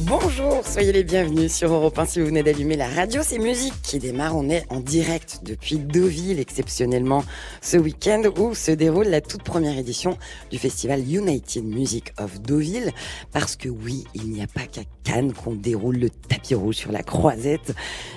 Bonjour, soyez les bienvenus sur Europe 1 si vous venez d'allumer la radio. C'est musique qui démarre. On est en direct depuis Deauville, exceptionnellement ce week-end où se déroule la toute première édition du festival United Music of Deauville. Parce que oui, il n'y a pas qu'à Cannes qu'on déroule le tapis rouge sur la croisette.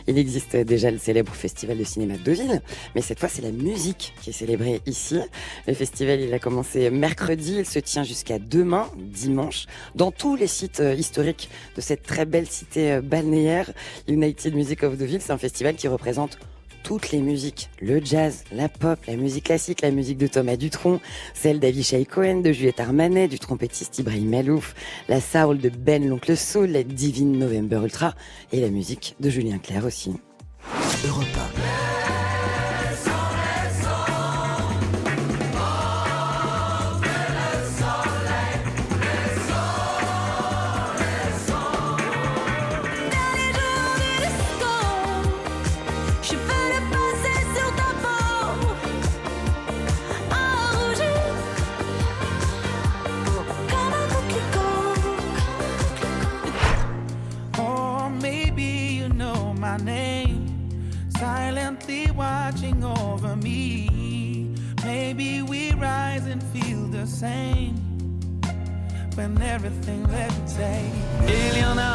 Il existe déjà le célèbre festival de cinéma de Deauville, mais cette fois c'est la musique qui est célébrée ici. Le festival il a commencé mercredi, il se tient jusqu'à demain, dimanche, dans tous les sites euh, historiques de cette très belle cité euh, balnéaire. United Music of Deauville, c'est un festival qui représente toutes les musiques, le jazz, la pop, la musique classique, la musique de Thomas Dutronc, celle d'Avishai Cohen, de Juliette Armanet, du trompettiste Ibrahim Malouf, la soul de Ben l'oncle Soul, la divine November Ultra et la musique de Julien Clerc aussi. Say. Il y en a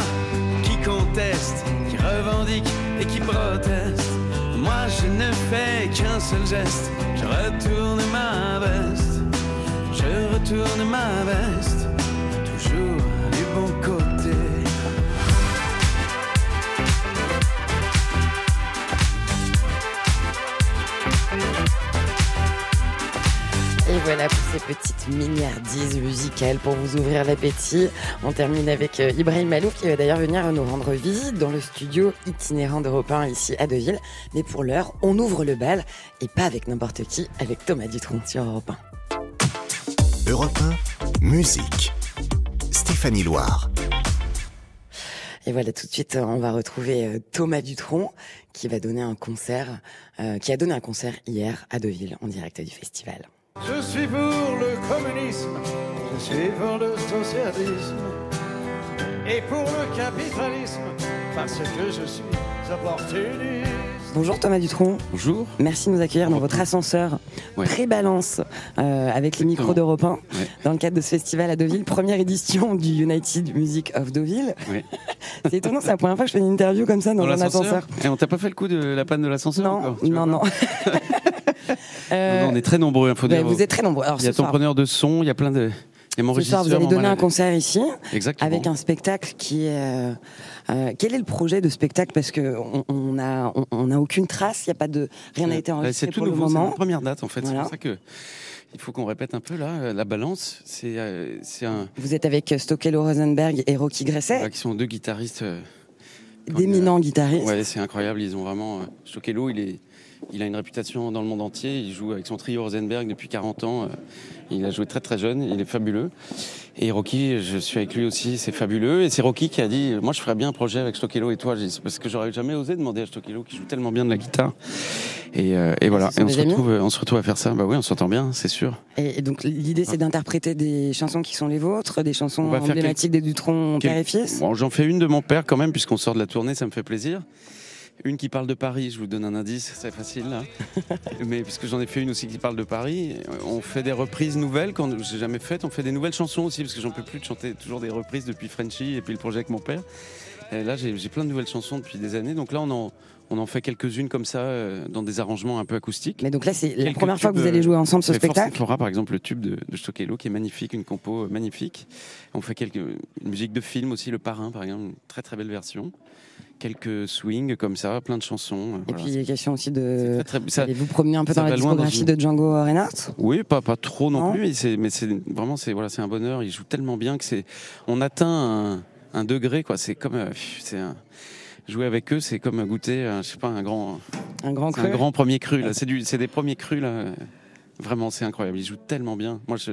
qui contestent, qui revendiquent et qui protestent. Moi je ne fais qu'un seul geste, je retourne ma veste, je retourne ma veste, voilà pour ces petites milliardises musicales pour vous ouvrir l'appétit. On termine avec euh, Ibrahim Malouf qui va d'ailleurs venir nous rendre visite dans le studio itinérant d'Europe 1 ici à Deauville. Mais pour l'heure, on ouvre le bal et pas avec n'importe qui, avec Thomas Dutronc sur Europe 1. Europe 1, musique. Stéphanie Loire. Et voilà, tout de suite, on va retrouver euh, Thomas Dutronc qui va donner un concert, euh, qui a donné un concert hier à Deauville en direct du festival. Je suis pour le communisme, je suis pour le socialisme et pour le capitalisme parce que je suis opportuniste. Bonjour Thomas Dutronc. Bonjour. Merci de nous accueillir dans votre ascenseur Ouais. pré-balance euh, avec les micros d'Europe 1 Ouais. dans le cadre de ce festival à Deauville, première édition du United Music of Deauville. Ouais. C'est étonnant, c'est la première fois que je fais une interview comme ça dans, un ascenseur. Et on t'a pas fait le coup de la panne de l'ascenseur Non, non, non. Euh, Non, non, on est très nombreux, il faut bah, dire. vous êtes très nombreux. Alors, Il y a ton soir, preneur de son, il y a plein de. Mon ce soir, vous allez donner un concert ici Exactement. avec un spectacle qui est. euh, euh, quel est le projet de spectacle? Parce que on, on a on, on a aucune trace, il y a pas de rien n'a été Ouais, enregistré C'est tout pour le nouveau, c'est moment. la première date en fait. Voilà. C'est pour ça que il faut qu'on répète un peu là. La balance, c'est euh, un. Vous êtes avec Stokelo Rosenberg et Rocky Gresset, Voilà, qui sont deux guitaristes. d'éminents guitaristes. Ouais, c'est incroyable. Ils ont vraiment. Stokelo, il est. Il a une réputation dans le monde entier. Il joue avec son trio Rosenberg depuis 40 ans. euh, Il a joué très très jeune. Il est fabuleux. Et Rocky, je suis avec lui aussi. C'est fabuleux. Et c'est Rocky qui a dit Moi, je ferais bien un projet avec Stokelo et toi. Parce que j'aurais jamais osé demander à Stokelo qui joue tellement bien de la guitare. Et, euh, et voilà. Et on se, retrouve, on se retrouve à faire ça. Bah oui, on s'entend bien, c'est sûr. Et, donc l'idée c'est d'interpréter des chansons qui sont les vôtres, des chansons emblématiques des Dutron père et fils. Bon, j'en fais une de mon père quand même, puisqu'on sort de la tournée, ça me fait plaisir. Une qui parle de Paris, je vous donne un indice, c'est facile là. Mais puisque j'en ai fait une aussi qui parle de Paris, on fait des reprises nouvelles quand j'ai jamais faites. On fait des nouvelles chansons aussi, parce que j'en peux plus de chanter toujours des reprises depuis Frenchy et puis le projet avec mon père. Et là, j'ai plein de nouvelles chansons depuis des années. Donc là, on en, on en fait quelques-unes comme ça, euh, dans des arrangements un peu acoustiques. Mais donc là c'est la première fois que vous allez jouer ensemble ce spectacle. Flora, par exemple, le tube de, de Stokelo, qui est magnifique, une compo euh, magnifique. On fait quelques une musique de film aussi, Le Parrain, par exemple, une très très belle version. Quelques swings comme ça, plein de chansons. euh, Et voilà. puis il est question aussi de très, très- ça- allez vous promener un peu dans la discographie une- de Django Reinhardt? Oui, pas, pas trop non, Non plus, mais c'est, vraiment, c'est voilà, un bonheur. Il joue tellement bien que c'est, on atteint un, un degré, quoi. C'est comme, euh, c'est un, jouer avec eux, c'est comme goûter, euh, je sais pas, un grand, Un grand cru. un grand premier cru. Là, c'est du, c'est des premiers crus là. Vraiment, c'est incroyable. Il joue tellement bien. Moi, je-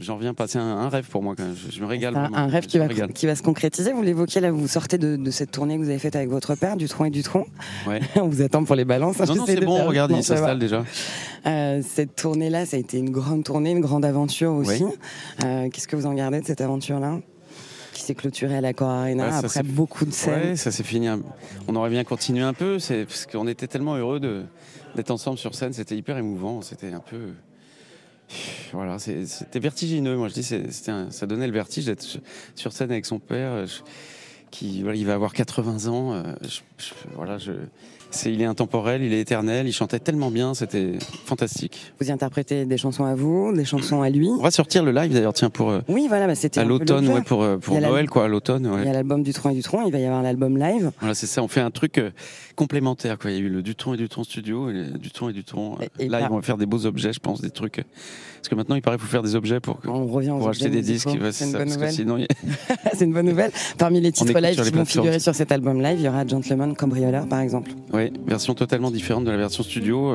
j'en reviens pas. C'est un, un rêve pour moi. Quand même. Je, je me régale. Un, rêve qui va, régale. qui va se concrétiser. Vous l'évoquiez là, vous sortez de, de cette tournée que vous avez faite avec votre père, Dutronc et Dutronc. Ouais. On vous attend pour les balances. hein, Non, non, c'est bon. faire- Regarde, Non, il s'installe déjà. Euh, cette tournée-là, ça a été une grande tournée, une grande aventure aussi. Oui. Euh, Qu'est-ce que vous en gardez de cette aventure-là Qui s'est clôturée à l'Accor Arena Ouais, après beaucoup de scènes? Ouais, ça s'est fini. On aurait bien continué un peu, c'est parce qu'on était tellement heureux d'être ensemble sur scène. C'était hyper émouvant. C'était un peu. Voilà, c'était vertigineux. Moi, je dis, c'est- c'était un- ça donnait le vertige d'être sur- scène avec son père, euh, qui, voilà, il va avoir 80 ans. euh, voilà, je, c'est, il est intemporel, il est éternel. Il chantait tellement bien, c'était fantastique. Vous y interprétez des chansons à vous, des chansons à lui. On va sortir le live d'ailleurs, tiens, pour euh, Oui, voilà, bah, c'était à l'automne, ouais, pour euh, pour Noël, quoi, à l'automne. ouais. Il y a l'album Dutronc et Dutronc, il va y avoir l'album live. Voilà, c'est ça. On fait un truc euh, complémentaire. Quoi. Il y a eu le Dutron et Dutron Studio, et le Dutron et Dutron. euh, Et- et par- ils vont faire des beaux objets, je pense, des trucs. euh, Parce que maintenant, il paraît qu'il faut faire des objets pour, On revient pour acheter des disques. ouais, C'est une parce que nouvelle. sinon, y C'est une bonne nouvelle. Parmi les titres live qui vont figurer sur cet album live, il y aura Gentleman Cambrioleur par exemple. ouais, version totalement différente de la version studio.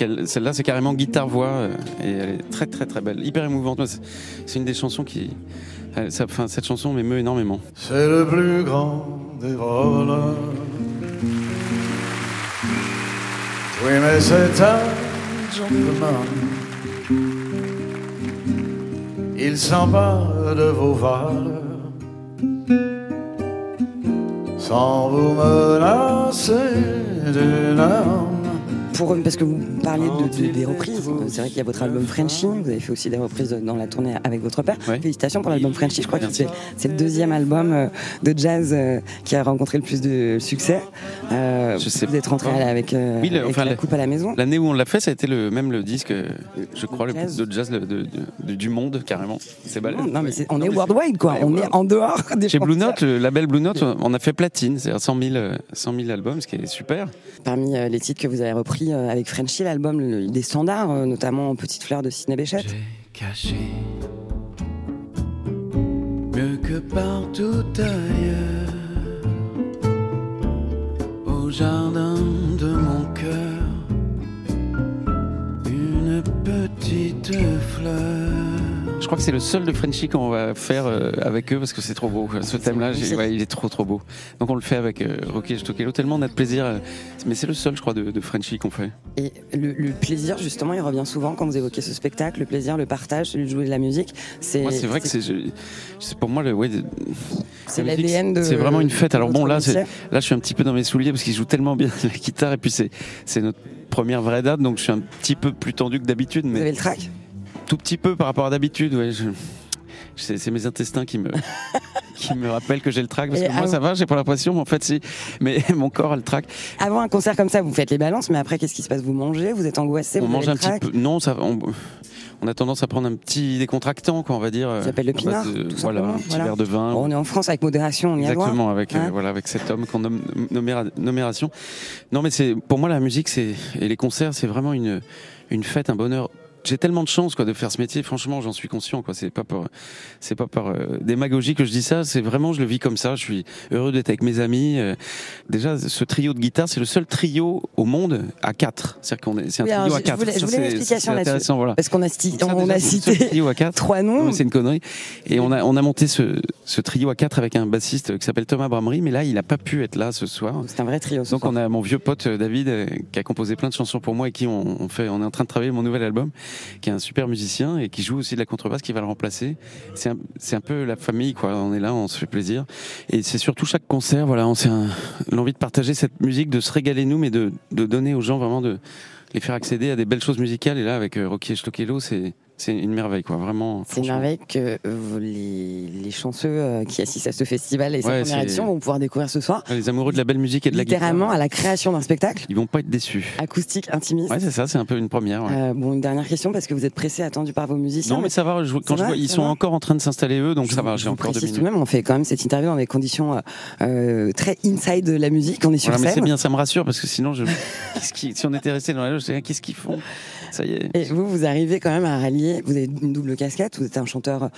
euh, Celle-là, c'est carrément guitare-voix, euh, et elle est très, très, très belle, hyper émouvante. C'est- une des chansons qui. cette chanson m'émeut énormément. C'est le plus grand des voleurs. Oui, mais c'est un gentleman. Il s'empare de vos valeurs. Sans vous menacer d'une arme. Pour, parce que vous parliez de, de- des reprises, c'est vrai qu'il y a votre album Frenchy, vous avez fait aussi des reprises dans la tournée avec votre père. Ouais. Félicitations pour l'album Frenchy, je crois que c'est le deuxième album euh, de jazz euh, qui a rencontré le plus de succès. Euh, Je sais vous êtes rentré pas. avec, euh, Oui, le- avec enfin, la coupe à la maison. L'année où on l'a fait, ça a été le, même le disque, euh, je crois, le plus de jazz de- de- de- du monde, carrément. C'est balèze. Non, mais c'est- on est worldwide quoi, Ouais, on est en dehors des Chez Blue. Note, le label Blue Note, on a fait platine, c'est-à-dire 100 000, euh, 100 000 albums, ce qui est super. Parmi euh, les titres que vous avez repris euh, avec Frenchy, l'album des standards, euh, notamment Petite fleur de Sidney Bechet. J'ai caché mieux que partout ailleurs au jardin de mon cœur une petite fleur. Je crois que c'est le seul de Frenchy qu'on va faire euh, avec eux parce que c'est trop beau. quoi. Ce thème-là, ouais, il est trop trop beau. Donc on le fait avec euh, Rocky Stokelo. Tellement on a de plaisir. euh, mais c'est le seul, je crois, de, de Frenchy qu'on fait. Et le, le plaisir, justement, il revient souvent quand vous évoquez ce spectacle, le plaisir, le partage, celui de jouer de la musique. C'est c'est vrai que c'est, pour moi le, ouais, c'est l'ADN de. C'est vraiment une fête. Alors bon, là, là, je suis un petit peu dans mes souliers parce qu'il joue tellement bien la guitare et puis c'est, notre première vraie date, donc je suis un petit peu plus tendu que d'habitude, Vous avez le track tout petit peu par rapport à d'habitude. Ouais, je- c'est, mes intestins qui me, qui me rappellent que j'ai le trac parce Et que moi à- ça va, j'ai pas l'impression, mais en fait si, mais mon corps a le trac. Avant un concert comme ça, vous faites les balances, mais après, qu'est-ce qui se passe? Vous mangez Vous êtes angoissé on vous mange un petit peu. Non, ça, on, on a tendance à prendre un petit décontractant, quoi, on va dire. Ça s'appelle le pinard, de- tout Voilà, un petit voilà. verre de vin. Bon, On est en France avec modération, on y. Exactement, avec, euh, Hein voilà, avec cet homme qu'on nomme noméra- nomération. Non, mais c'est pour moi la musique c'est et les concerts, c'est vraiment une, une fête, un bonheur. J'ai tellement de chance quoi de faire ce métier. Franchement, j'en suis conscient. quoi. C'est pas par, c'est pas par euh, démagogie que je dis ça. C'est vraiment, je le vis comme ça. Je suis heureux d'être avec mes amis. Euh, déjà, ce trio de guitare, c'est le seul trio au monde à quatre. C'est-à-dire qu'on est, c'est un Oui, trio à je- je quatre. voulais- je voulais une explication là-dessus. intéressant, voilà. Parce qu'on a, sti- ça, on déjà, a cité trio à quatre. trois noms. c'est une connerie. Et on a, on a monté ce, ce trio à quatre avec un bassiste qui s'appelle Thomas Bramery, mais là, il n'a pas pu être là ce soir. C'est un vrai trio. ce Donc soir. on a mon vieux pote euh, David euh, qui a composé plein de chansons pour moi et qui on, on fait, on est en train de travailler mon nouvel album, qui est un super musicien et qui joue aussi de la contrebasse, qui va le remplacer. C'est un, un peu la famille quoi. On est là, on se fait plaisir et c'est surtout chaque concert, voilà, on l'envie de partager cette musique, de se régaler nous, mais de, de donner aux gens vraiment de les faire accéder à des belles choses musicales. Et là avec euh, Rocky et Stokelo, c'est c'est une merveille quoi, vraiment. C'est une merveille que euh, les, les chanceux euh, qui assistent à ce festival et sa Ouais, première édition vont pouvoir découvrir ce soir, Les amoureux de la belle musique et de la guitare, littéralement à la création d'un spectacle ils vont pas être déçus. acoustique, intimiste. Ouais, c'est ça, c'est un peu une première. ouais. Euh, bon, une dernière question parce que vous êtes pressé, attendu par vos musiciens. Non, mais ça va. je- quand Ça je va, vois, ils sont va encore en train de s'installer eux, donc Je ça vous- va. J'ai encore deux minutes. tout de même, on fait quand même cette interview dans des conditions très inside de la musique. On est sur Voilà, mais c'est scène. bien, ça me rassure parce que sinon, je... qui- si on était resté dans la loge, qu'est-ce qu'ils font? Ça y est. Et vous, vous arrivez quand même à rallier. Vous avez une double casquette. Vous êtes un chanteur euh,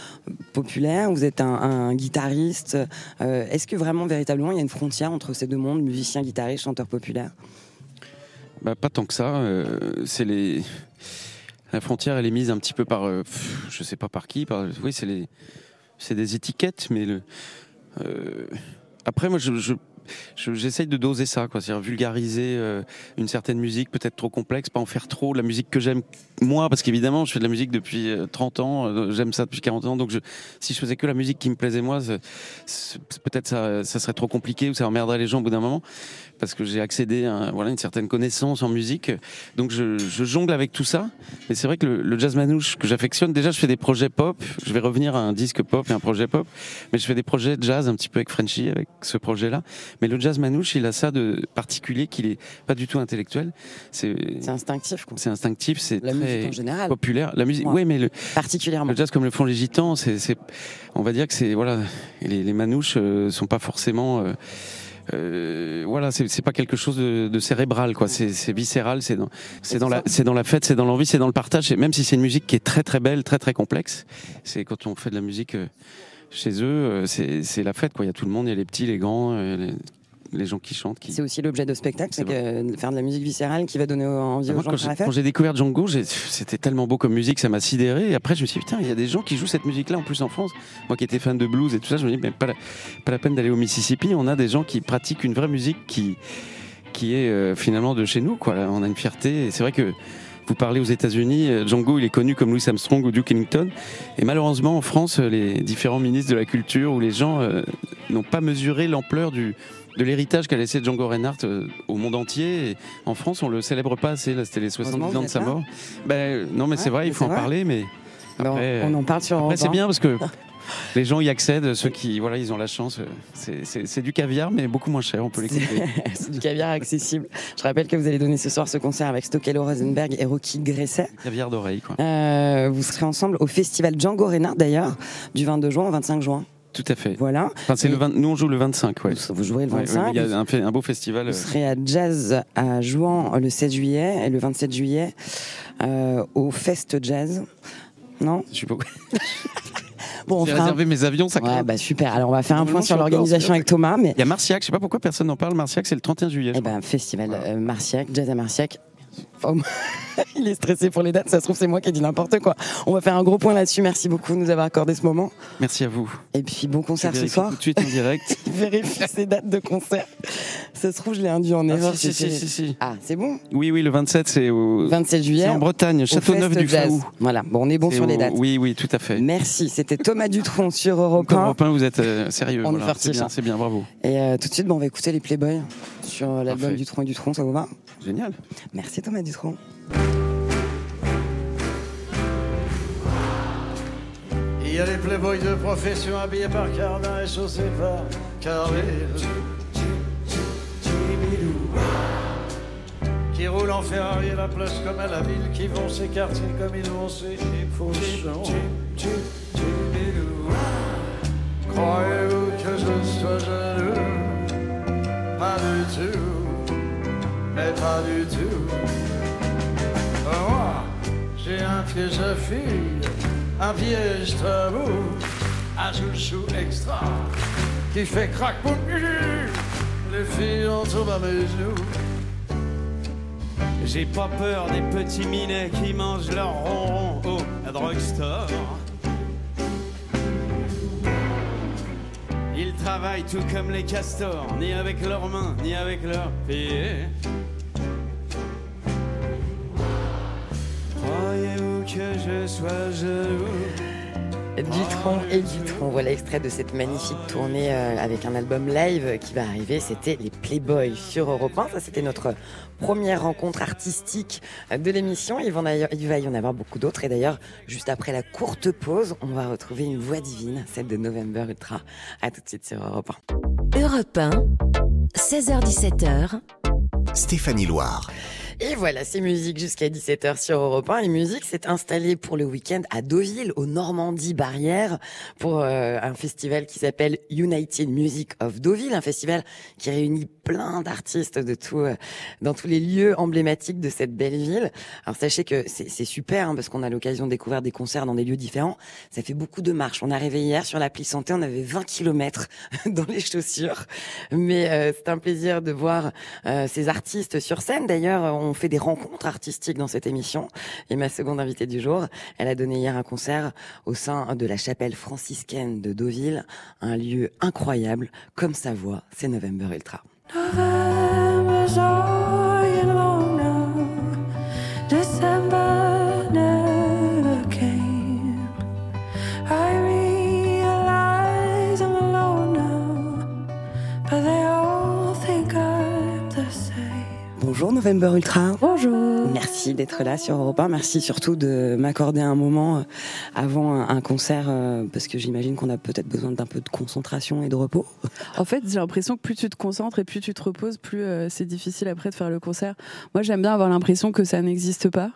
populaire, vous êtes un, un guitariste. Euh, Est-ce que vraiment, véritablement, il y a une frontière entre ces deux mondes, musicien, guitariste, chanteur populaire? Bah, pas tant que ça. euh, c'est les. la frontière, elle est mise un petit peu par, euh, je sais pas par qui. Par, oui, c'est les, c'est des étiquettes, mais le. euh, après, moi, je, je- je- j'essaye de doser ça. C'est-à-dire vulgariser euh, une certaine musique, peut-être trop complexe, pas en faire trop. La musique que j'aime moi, parce qu'évidemment, je fais de la musique depuis euh, 30 ans, euh, j'aime ça depuis 40 ans, donc si je faisais que la musique qui me plaisait moi, peut-être ça, ça serait trop compliqué ou ça emmerderait les gens au bout d'un moment, parce que j'ai accédé à voilà, une certaine connaissance en musique. Donc je, je jongle avec tout ça. Mais c'est vrai que le, le jazz manouche que j'affectionne, déjà je fais des projets pop, je vais revenir à un disque pop et un projet pop, mais je fais des projets de jazz un petit peu avec Frenchy, avec ce projet-là. Mais le jazz manouche, il a ça de particulier qu'il est pas du tout intellectuel. C'est instinctif, c'est instinctif, c'est La musique très en général, populaire. La musique, Ouais. oui, mais le, particulièrement. le jazz comme le font les gitans, c'est- on va dire que c'est voilà, les, les manouches euh, sont pas forcément, euh, euh, voilà, c'est, pas quelque chose de, de cérébral, quoi. C'est, viscéral, c'est dans, c'est dans la, c'est dans la fête, c'est dans l'envie, c'est dans le partage. Et même si c'est une musique qui est très très belle, très très complexe, c'est quand on fait de la musique euh, chez eux, euh, c'est, la fête, quoi. Il y a tout le monde, il y a les petits, les grands, euh, les, les gens qui chantent, qui. C'est aussi l'objet de spectacle, c'est que faire de la musique viscérale qui va donner envie Ah, aux gens quand de faire quand j'ai découvert Django, c'était tellement beau comme musique, ça m'a sidéré. Et après, je me suis dit, putain, il y a des gens qui jouent cette musique-là en plus en France. Moi qui étais fan de blues et tout ça, je me dis, mais pas la, pas la peine d'aller au Mississippi. On a des gens qui pratiquent une vraie musique qui, qui est euh, finalement de chez nous. Quoi. Là, on a une fierté. Et c'est vrai que vous parlez aux États-Unis, euh, Django, il est connu comme Louis Armstrong ou Duke Ellington. Et malheureusement, en France, euh, les différents ministres de la culture ou les gens euh, n'ont pas mesuré l'ampleur du de l'héritage qu'a laissé Django Reinhardt euh, au monde entier. Et en France, on le célèbre pas assez. Là, c'était les 70 Heureusement, ans de sa mort. Ben, non, mais c'est vrai, il faut en vrai. parler. Mais après, on en parle sur après, c'est 1. bien parce que les gens y accèdent. Ceux qui, voilà, ils ont la chance. euh, C'est- du caviar, mais beaucoup moins cher. On peut l'écouter. c'est du caviar accessible. Je rappelle que vous allez donner ce soir ce concert avec Stokelo Rosenberg et Rocky Gresset. caviar d'oreille, quoi. Euh, vous serez ensemble au festival Django Reinhardt d'ailleurs, du 22 juin au 25 juin. Tout à fait. Voilà. Enfin, c'est le 20 Nous, on joue le 25, ouais. Vous jouerez le Ouais, ouais, 25. Il y a un, beau festival. Vous euh, serez à Jazz à Jouan le 16 juillet et le 27 juillet euh, au Fest Jazz. Non? Je sais pas. Bon, on J'ai fera un- réservé mes avions, ça Ouais, bah super. Alors on va faire un point sur suis l'organisation avec Thomas, mais Il y a Marciac, je sais pas pourquoi personne n'en parle. Marciac, c'est le 31 juillet. eh ben festival euh, Marciac, Jazz à Marciac. Il est stressé pour les dates, ça se trouve c'est moi qui ai dit n'importe quoi. On va faire un gros point là-dessus. Merci beaucoup de nous avoir accordé ce moment. Merci à vous. Et puis bon concert ce soir. tout de suite en direct. Vérifie ces dates de concert. Ça se trouve je l'ai induit en Ah, erreur. si, si, si, si. Ah c'est bon? Oui, oui, le 27, c'est au... 27 juillet. c'est en Bretagne, au Châteauneuf du. Faou. Voilà. Bon on est bon sur les dates. Oui, oui, tout à fait. Merci. C'était Thomas Dutronc sur Europe 1. Europe 1, vous êtes euh, sérieux. On voilà. C'est bien, c'est bien, bravo. Et euh, tout de suite, bon, on va écouter les Playboys sur l'album. Dutronc et Dutronc, ça vous va? Génial. Merci Thomas Il y a les playboys de profession habillés par Cardin et chaussés par Carré. Qui roulent en Ferrari à la place comme à la ville, qui vont s'écarter comme ils vont s'épousser. Croyez-vous que je sois jaloux? Pas du tout, mais pas du tout. Moi, j'ai un à filles, un piège tabou, un chouchou extra qui fait crack pour les filles en tombent à mes. J'ai pas peur des petits minets qui mangent leur ronron au drugstore. Ils travaillent tout comme les castors, ni avec leurs mains, ni avec leurs pieds. Je sois jaloux Dutronc et Dutronc, voilà extrait de cette magnifique tournée euh, avec un album live qui va arriver. C'était les Playboys sur Europe 1. Ça, c'était notre première rencontre artistique euh, de l'émission. Il va y en avoir beaucoup d'autres. Et d'ailleurs, juste après la courte pause, on va retrouver une voix divine, celle de November Ultra. À tout de suite sur Europe 1. Europe 1, 16h17h, Stéphanie Loire. Et voilà, c'est musique jusqu'à 17h sur Europe 1. Et musique s'est installée pour le week-end à Deauville, au Normandie Barrière, pour euh, un festival qui s'appelle United Music of Deauville, un festival qui réunit plein d'artistes de tout, euh, dans tous les lieux emblématiques de cette belle ville. Alors sachez que c'est super hein, parce qu'on a l'occasion de découvrir des concerts dans des lieux différents. Ça fait beaucoup de marches. On est arrivé hier sur l'appli santé, on avait 20 kilomètres dans les chaussures, mais euh, c'est un plaisir de voir euh, ces artistes sur scène. D'ailleurs, on fait des rencontres artistiques dans cette émission. Et ma seconde invitée du jour, elle a donné hier un concert au sein de la chapelle franciscaine de Deauville, un lieu incroyable, comme sa voix, c'est November Ultra. Bonjour November Ultra. Bonjour. Merci d'être là sur Europe 1. Merci surtout de m'accorder un moment euh, avant un, un concert, euh, parce que j'imagine qu'on a peut-être besoin d'un peu de concentration et de repos. En fait, j'ai l'impression que plus tu te concentres et plus tu te reposes, plus euh, c'est difficile après de faire le concert. Moi, j'aime bien avoir l'impression que ça n'existe pas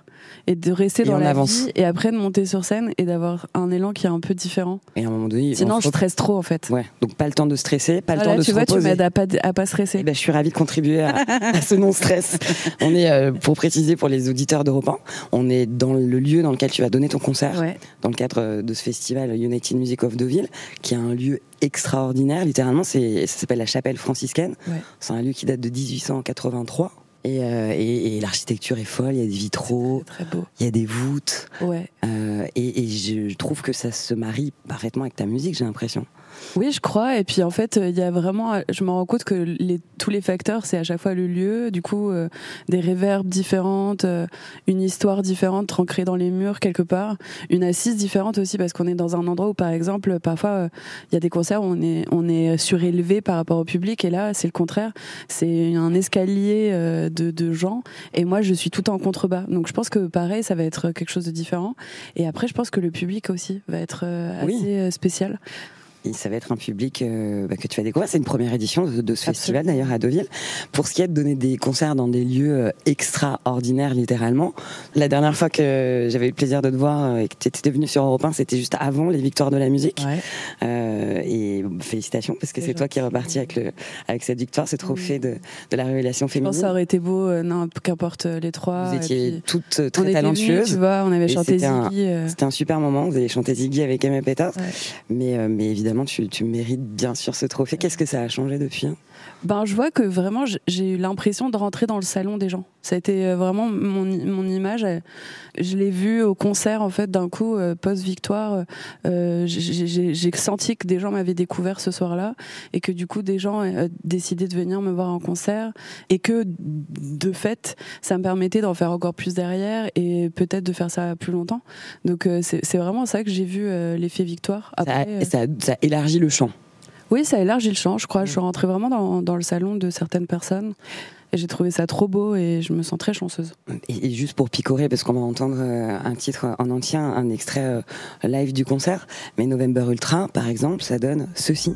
et de rester Et dans la avance. vie et après de monter sur scène et d'avoir un élan qui est un peu différent. Et à un moment donné, Sinon, on je stresse trop en fait. Ouais, donc pas le temps de stresser, pas le temps de tu se vois, tu reposer. m'aides à pas, à pas stresser. Eh ben, je suis ravie de contribuer à, à ce non-stress. On est, euh, pour préciser pour les auditeurs d'Europe 1, on est dans le lieu dans lequel tu vas donner ton concert, Ouais. dans le cadre euh, de ce festival United Music of Deauville, qui est un lieu extraordinaire. Littéralement, c'est, ça s'appelle la chapelle franciscaine. Ouais. C'est un lieu qui date de 1883. Et, euh, et- et l'architecture est folle, il y a des vitraux, très beau. il y a des voûtes. Ouais. euh, et, et je trouve que ça se marie parfaitement avec ta musique, j'ai l'impression. Oui, je crois. Et puis en fait, il y a vraiment, je me rends compte que les, tous les facteurs, c'est à chaque fois le lieu, du coup, euh, des réverbes différentes, euh, une histoire différente ancrée dans les murs quelque part, une assise différente aussi parce qu'on est dans un endroit où, par exemple, parfois, euh, il y a des concerts où on est, on est surélevé par rapport au public et là, c'est le contraire. C'est un escalier euh, de, de gens et moi, je suis tout en contrebas. Donc je pense que pareil, ça va être quelque chose de différent. Et après, je pense que le public aussi va être euh, assez Oui. spécial. Et ça va être un public euh, bah, que tu vas découvrir. C'est une première édition de, de ce Absolument. festival d'ailleurs à Deauville. Pour ce qui est de donner des concerts dans des lieux euh, extraordinaires littéralement. La dernière fois que j'avais eu le plaisir de te voir euh, et que tu étais venu sur Europe 1, c'était juste avant les Victoires de la musique. Ouais. Euh, et félicitations parce que C'est toi qui es reparti avec, le, avec cette victoire, ce trophée de, de la révélation Je pense que féminine. ça aurait été beau, euh, non, qu'importe les trois. Vous étiez puis, toutes très venus, talentueuses. tu vois, on avait chanté c'était un- Ziggy. C'était un super moment. Vous avez chanté Ziggy avec Emma Peters. Ouais. Mais, euh, mais évidemment, tu, mérites bien sûr ce trophée. Qu'est-ce que ça a changé depuis hein? Ben, je vois que vraiment, j'ai eu l'impression de rentrer dans le salon des gens. Ça a été euh, vraiment mon, i- mon image. euh, Je l'ai vu au concert, en fait, d'un coup, euh, post-victoire. euh, j'ai- senti que des gens m'avaient découvert ce soir-là et que du coup, des gens décidaient de venir me voir en concert et que, de fait, ça me permettait d'en faire encore plus derrière et peut-être de faire ça plus longtemps. Donc, euh, c'est vraiment ça que j'ai vu, l'effet victoire. ça, Après, ça, ça a élargi le champ. Oui, ça élargit le champ, je crois. Je suis rentrée vraiment dans, dans le salon de certaines personnes. Et j'ai trouvé ça trop beau et je me sens très chanceuse. Et, et juste pour picorer, parce qu'on va entendre euh, un titre en entier, un extrait euh, live du concert, mais November Ultra, par exemple, ça donne ceci.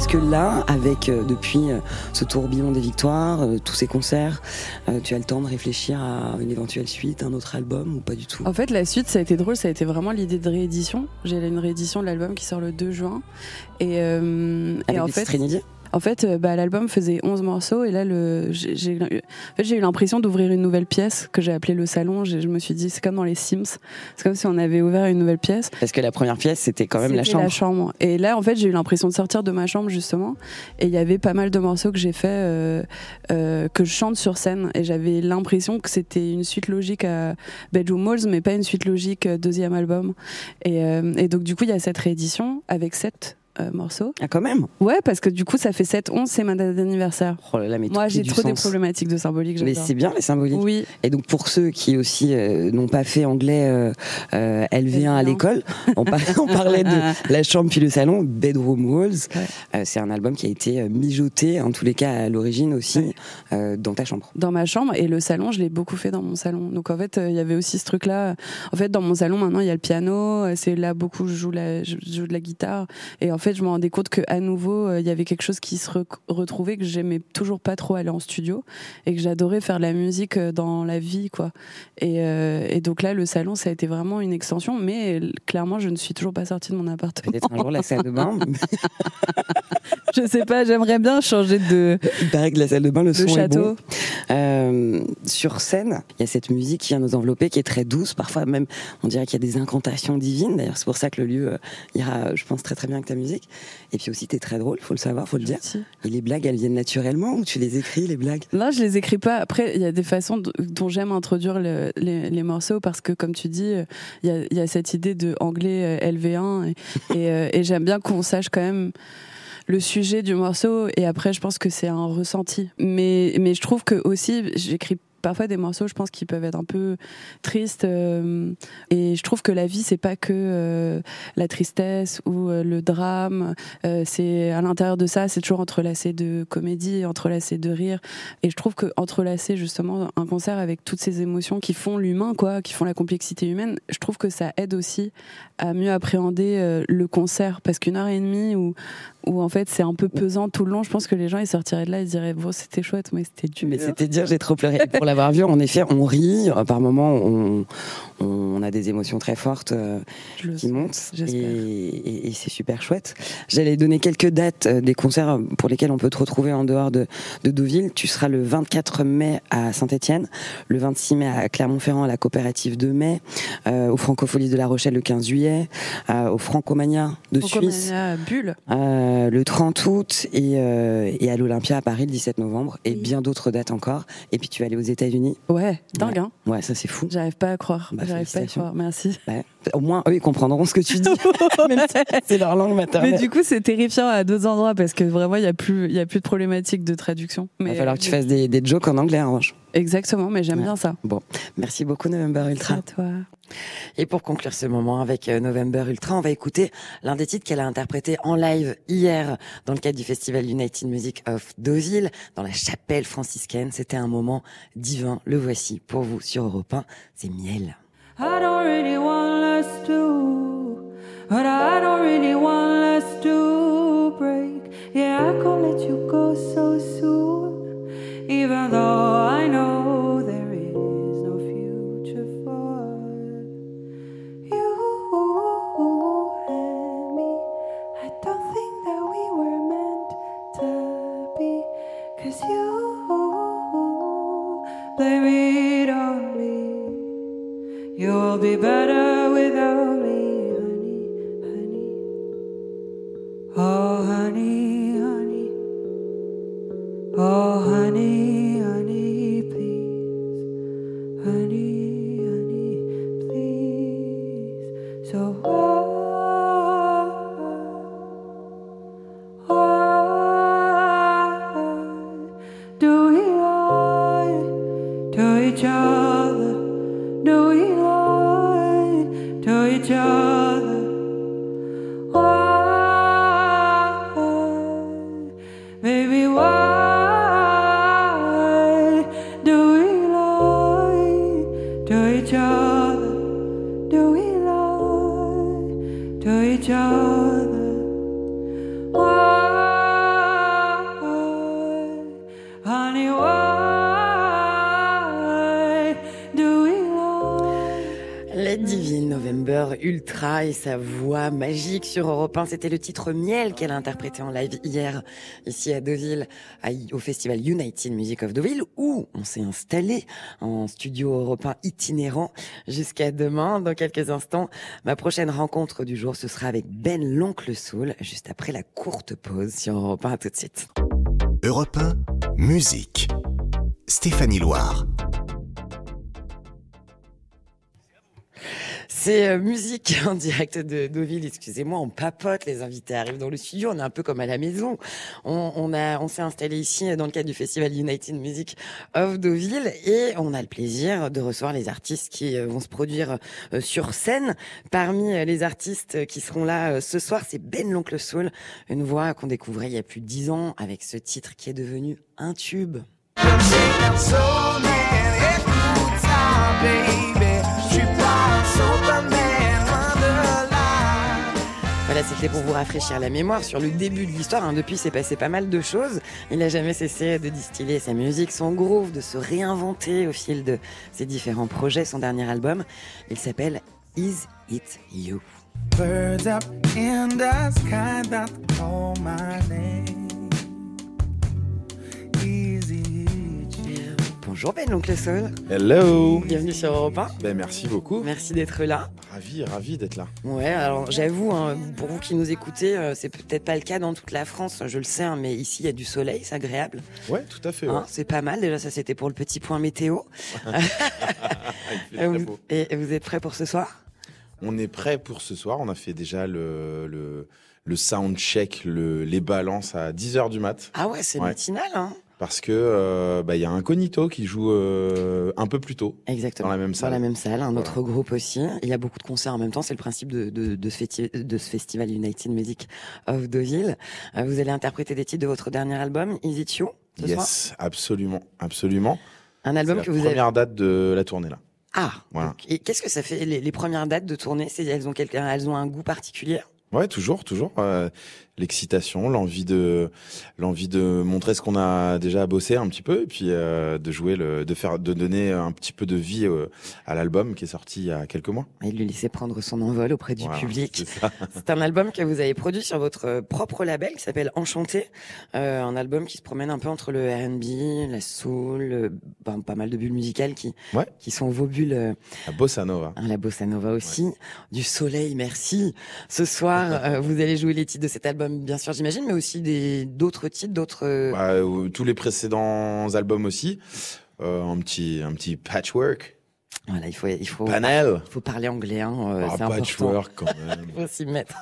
Est-ce que là, avec euh, depuis euh, ce tourbillon des victoires, euh, tous ces concerts, tu as le temps de réfléchir à une éventuelle suite, un autre album ou pas du tout? En fait, la suite, ça a été drôle, ça a été vraiment l'idée de réédition. J'ai une réédition de l'album qui sort le 2 juin. Et, euh, et Avec en des fait, Trinity En fait, euh, bah, l'album faisait 11 morceaux et là, le, j'ai, j'ai- en fait, j'ai eu l'impression d'ouvrir une nouvelle pièce que j'ai appelée le salon. J'ai- je me suis dit, c'est comme dans les Sims. C'est comme si on avait ouvert une nouvelle pièce. Parce que la première pièce, c'était quand même la C'était chambre. Et là, en fait, j'ai eu l'impression de sortir de ma chambre justement. Et il y avait pas mal de morceaux que j'ai fait, euh, euh, que je chante sur scène. Et j'avais l'impression que c'était une suite logique à Bedroom Walls, mais pas une suite logique euh, deuxième album. Et, euh, et donc, du coup, il y a cette réédition avec sept morceaux. Ah, quand même Ouais, parce que du coup, ça fait 7-11, c'est ma date d'anniversaire. Oh Moi, j'ai trop des problématiques de symbolique. Mais c'est bien les symboliques. Oui, Et donc pour ceux qui aussi euh, n'ont pas fait anglais euh, euh, LV1 à LV1. l'école, on, par- on parlait de la chambre puis le salon, Bedroom Walls. Ouais. Euh, c'est un album qui a été euh, mijoté, en tous les cas à l'origine aussi, Ouais. euh, dans ta chambre. dans ma chambre et le salon, je l'ai beaucoup fait dans mon salon. Donc en fait, euh, il y avait aussi ce truc-là. En fait, dans mon salon maintenant, il y a le piano. euh, C'est là beaucoup je joue, la, je joue de la guitare. Et en fait, fait, je me rendais compte que à nouveau, euh, il y avait quelque chose qui se re- retrouvait que j'aimais toujours pas trop aller en studio et que j'adorais faire de la musique euh, dans la vie, quoi. Et, euh, et donc là, le salon, ça a été vraiment une extension, mais clairement, je ne suis toujours pas sortie de mon appartement. Peut-être un jour la salle de bain. je sais pas, j'aimerais bien changer de, Il paraît que la salle de bain, le de son est château. bon. Euh, sur scène, il y a cette musique qui vient nous envelopper, qui est très douce. Parfois même, on dirait qu'il y a des incantations divines. D'ailleurs, c'est pour ça que le lieu ira, je pense, très très bien avec ta musique. Et puis aussi, t'es très drôle, faut le savoir, faut le dire. Merci. Et les blagues, elles viennent naturellement ou tu les écris, les blagues? Non, je les écris pas. Après, il y a des façons dont j'aime introduire le- les, les morceaux parce que, comme tu dis, euh, il y a, il y a cette idée de anglais euh, LV1 et, et, euh, et j'aime bien qu'on sache quand même le sujet du morceau et après, je pense que c'est un ressenti. Mais, mais je trouve que aussi, j'écris parfois des morceaux, je pense, qui peuvent être un peu tristes. euh, et je trouve que la vie, c'est pas que euh, la tristesse ou euh, le drame. C'est à l'intérieur de ça, c'est toujours entrelacé de comédie, entrelacé de rire. Et je trouve que entrelacer justement un concert avec toutes ces émotions qui font l'humain, quoi, qui font la complexité humaine, je trouve que ça aide aussi à mieux appréhender le concert. Parce qu'une heure et demie où, où en fait c'est un peu pesant tout le long, je pense que les gens ils sortiraient de là, ils diraient bon c'était chouette, mais c'était dur. Mais c'était dire, j'ai trop pleuré. Et Pour l'avoir vu, en effet, on rit. euh, Par moments, on, on a des émotions très fortes euh, le qui montent. Et, et- et c'est super chouette. J'allais donner quelques dates euh, des concerts pour lesquels on peut te retrouver en dehors de, de Deauville. Tu seras le 24 mai à Saint-Etienne, le 26 mai à Clermont-Ferrand à la coopérative de mai, euh, au Francopholies de La Rochelle le 15 juillet, au Francomania de Suisse Francomania, Bulle. Euh, le 30 août et, euh, et à l'Olympia à Paris le 17 novembre et bien d'autres dates encore. Et puis tu vas aller aux États-Unis. Ouais, dingue, hein. Ouais, ça c'est fou. J'arrive pas à croire. Bah, J'arrive pas à croire. Merci. Ouais. Au moins, eux, ils comprendront ce que tu dis. C'est leur langue maternelle. Mais du coup, c'est terrifiant à deux endroits parce que vraiment, il y a plus, il y a plus de problématique de traduction. Il va falloir que tu fasses des, des jokes en anglais, en revanche. Exactement, mais j'aime Ouais. bien ça. Merci beaucoup, November Ultra. À toi. Et pour conclure ce moment avec euh, November Ultra, on va écouter l'un des titres qu'elle a interprété en live hier dans le cadre du festival United Music of Deauville, dans la chapelle franciscaine. C'était un moment divin. Le voici pour vous sur Europe 1. C'est Miel. I don't really want us to, but I don't really want us to break. Yeah, I can't let you go so soon, even though I know there is no future for you and me. I don't think that we were meant to be, cause you blame it on me. You'll be better without me, honey, honey. Oh, honey, honey. Oh, sa voix magique sur Europe 1. C'était le titre Miel qu'elle a interprété en live hier, ici à Deauville, au festival United Music of Deauville, où on s'est installé en studio européen itinérant jusqu'à demain. Dans quelques instants, ma prochaine rencontre du jour, ce sera avec Ben l'Oncle Soul, juste après la courte pause sur Europe 1. À tout de suite. Europe 1, musique. Stéphanie Loire. C'est euh, musique en direct de Deauville. Excusez-moi, on papote. Les invités arrivent dans le studio. On est un peu comme à la maison. On, on s'est installé ici dans le cadre du festival United Music of Deauville et on a le plaisir de recevoir les artistes qui euh, vont se produire euh, sur scène. Parmi euh, les artistes qui seront là euh, ce soir, c'est Ben l'Oncle Soul, une voix qu'on découvrait il y a plus de dix ans avec ce titre qui est devenu un tube. Voilà, c'était pour vous rafraîchir la mémoire sur le début de l'histoire. hein. Depuis, c'est passé pas mal de choses. Il n'a jamais cessé de distiller sa musique, son groove, de se réinventer au fil de ses différents projets. Son dernier album, il s'appelle Is It You? Birds up in the sky that call my name. Bonjour Ben l'oncle Sol. Hello Bienvenue sur Europe 1. Ben merci beaucoup. Merci d'être là. Ravi, ravi d'être là. Ouais, alors j'avoue, hein, pour vous qui nous écoutez, euh, c'est peut-être pas le cas dans toute la France, je le sais, hein, mais ici il y a du soleil, c'est agréable. Ouais, tout à fait. ouais. Hein, c'est pas mal, déjà ça c'était pour le petit point météo. Il fait très Euh, beau. Et vous êtes prêts pour ce soir? On est prêt pour ce soir. On a fait déjà le, le, le sound check, le, les balances à 10h du mat. Ah ouais, c'est Ouais. matinal, hein Parce que euh, bah, il y a Incognito qui joue euh, un peu plus tôt Exactement. dans la même Dans salle. la même salle, un autre groupe aussi. Il y a beaucoup de concerts en même temps. C'est le principe de, de, de, ce, festi- de ce festival United Music of Deauville. Euh, vous allez interpréter des titres de votre dernier album, Is It You, ce soir? Yes, absolument, absolument. Un album la que vous avez. première date de la tournée là. Ah Voilà. donc, Et qu'est-ce que ça fait les, les premières dates de tournée? Ont elles ont un goût particulier? Ouais, toujours, toujours. euh, L'excitation, l'envie de, l'envie de montrer ce qu'on a déjà bossé un petit peu, et puis euh, de jouer, le, de faire, de donner un petit peu de vie euh, à l'album qui est sorti il y a quelques mois. Et de lui laisser prendre son envol auprès du public. c'est un album que vous avez produit sur votre euh, propre label qui s'appelle Enchanté. Euh, un album qui se promène un peu entre le R&B, la soul, ben, pas mal de bulles musicales qui, Ouais. qui sont vos bulles, La bossa nova. hein, la bossa nova aussi. Du soleil, merci. Ce soir, vous allez jouer les titres de cet album, bien sûr, j'imagine, mais aussi des d'autres titres, d'autres... euh, Bah, tous les précédents albums aussi. Euh, un petit, un petit patchwork. Voilà, il faut, il faut, Panel. il faut parler anglais, hein, euh, Ah, c'est important. patchwork quand même. Il faut s'y mettre.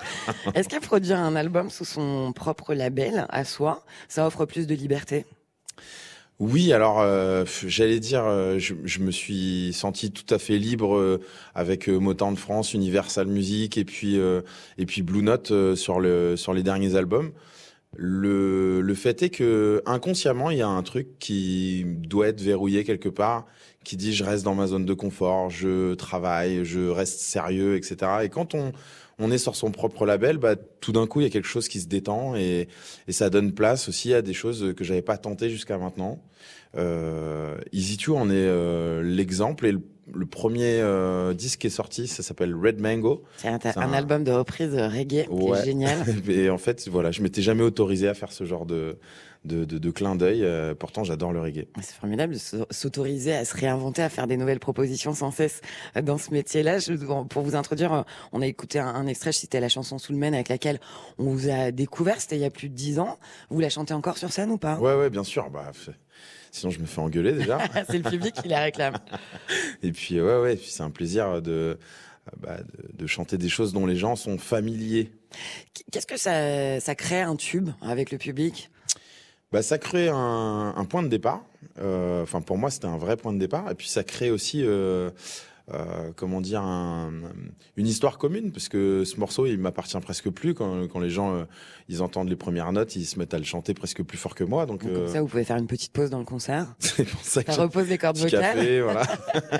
Est-ce qu'à produire un album sous son propre label, à soi, ça offre plus de liberté? Oui, alors euh, j'allais dire, euh, je, je me suis senti tout à fait libre euh, avec euh, Motown France, Universal Music et puis euh, et puis Blue Note euh, sur le sur les derniers albums. Le le fait est que inconsciemment il y a un truc qui doit être verrouillé quelque part, qui dit je reste dans ma zone de confort, je travaille, je reste sérieux, etc. Et quand on on est sur son propre label, bah, tout d'un coup, il y a quelque chose qui se détend et, et ça donne place aussi à des choses que j'avais pas tentées jusqu'à maintenant. Euh, Easy Two en est euh, l'exemple et le, le premier euh, disque qui est sorti, ça s'appelle Red Mango. C'est un, C'est un un- album de reprise reggae qui est génial. Et en fait, voilà, je m'étais jamais autorisé à faire ce genre de de, de, de clin d'œil. euh, pourtant, j'adore le reggae. C'est formidable de se- s'autoriser à se réinventer, à faire des nouvelles propositions sans cesse euh, dans ce métier-là. Pour vous introduire, euh, on a écouté un, un extrait, je citais la chanson Maine avec laquelle on vous a découvert, c'était il y a plus de dix ans. Vous la chantez encore sur scène ou pas? Ouais, ouais, bien sûr. Bah, sinon, je me fais engueuler déjà. C'est le public qui la réclame. Et puis, ouais, ouais, c'est un plaisir de, bah, de, de chanter des choses dont les gens sont familiers. Qu'est-ce que ça, ça crée un tube avec le public? Bah, ça crée un, un point de départ. Euh, Enfin, pour moi, c'était un vrai point de départ. Et puis, ça crée aussi, euh, euh, comment dire, un- une histoire commune, parce que ce morceau, il m'appartient presque plus. Quand, quand les gens, euh, ils entendent les premières notes, ils se mettent à le chanter presque plus fort que moi. Donc, Donc, euh, Comme ça, vous pouvez faire une petite pause dans le concert. c'est pour ça que Ça repose les cordes vocales. café, voilà.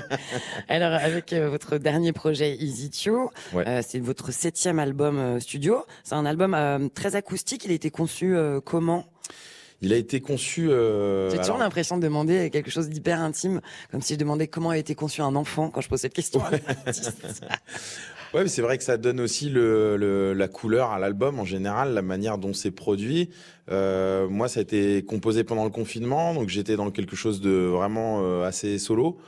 Alors, avec euh, votre dernier projet Easy Tio, Ouais. euh, c'est votre septième album euh, studio. C'est un album euh, très acoustique. Il a été conçu euh, comment? Il a été conçu. euh, J'ai toujours alors- l'impression de demander quelque chose d'hyper intime, comme si je demandais comment a été conçu un enfant quand je pose cette question. Ouais, mais c'est vrai que ça donne aussi le, le- la couleur à l'album en général, la manière dont c'est produit. Euh, moi, ça a été composé pendant le confinement, donc j'étais dans quelque chose de vraiment euh, assez solo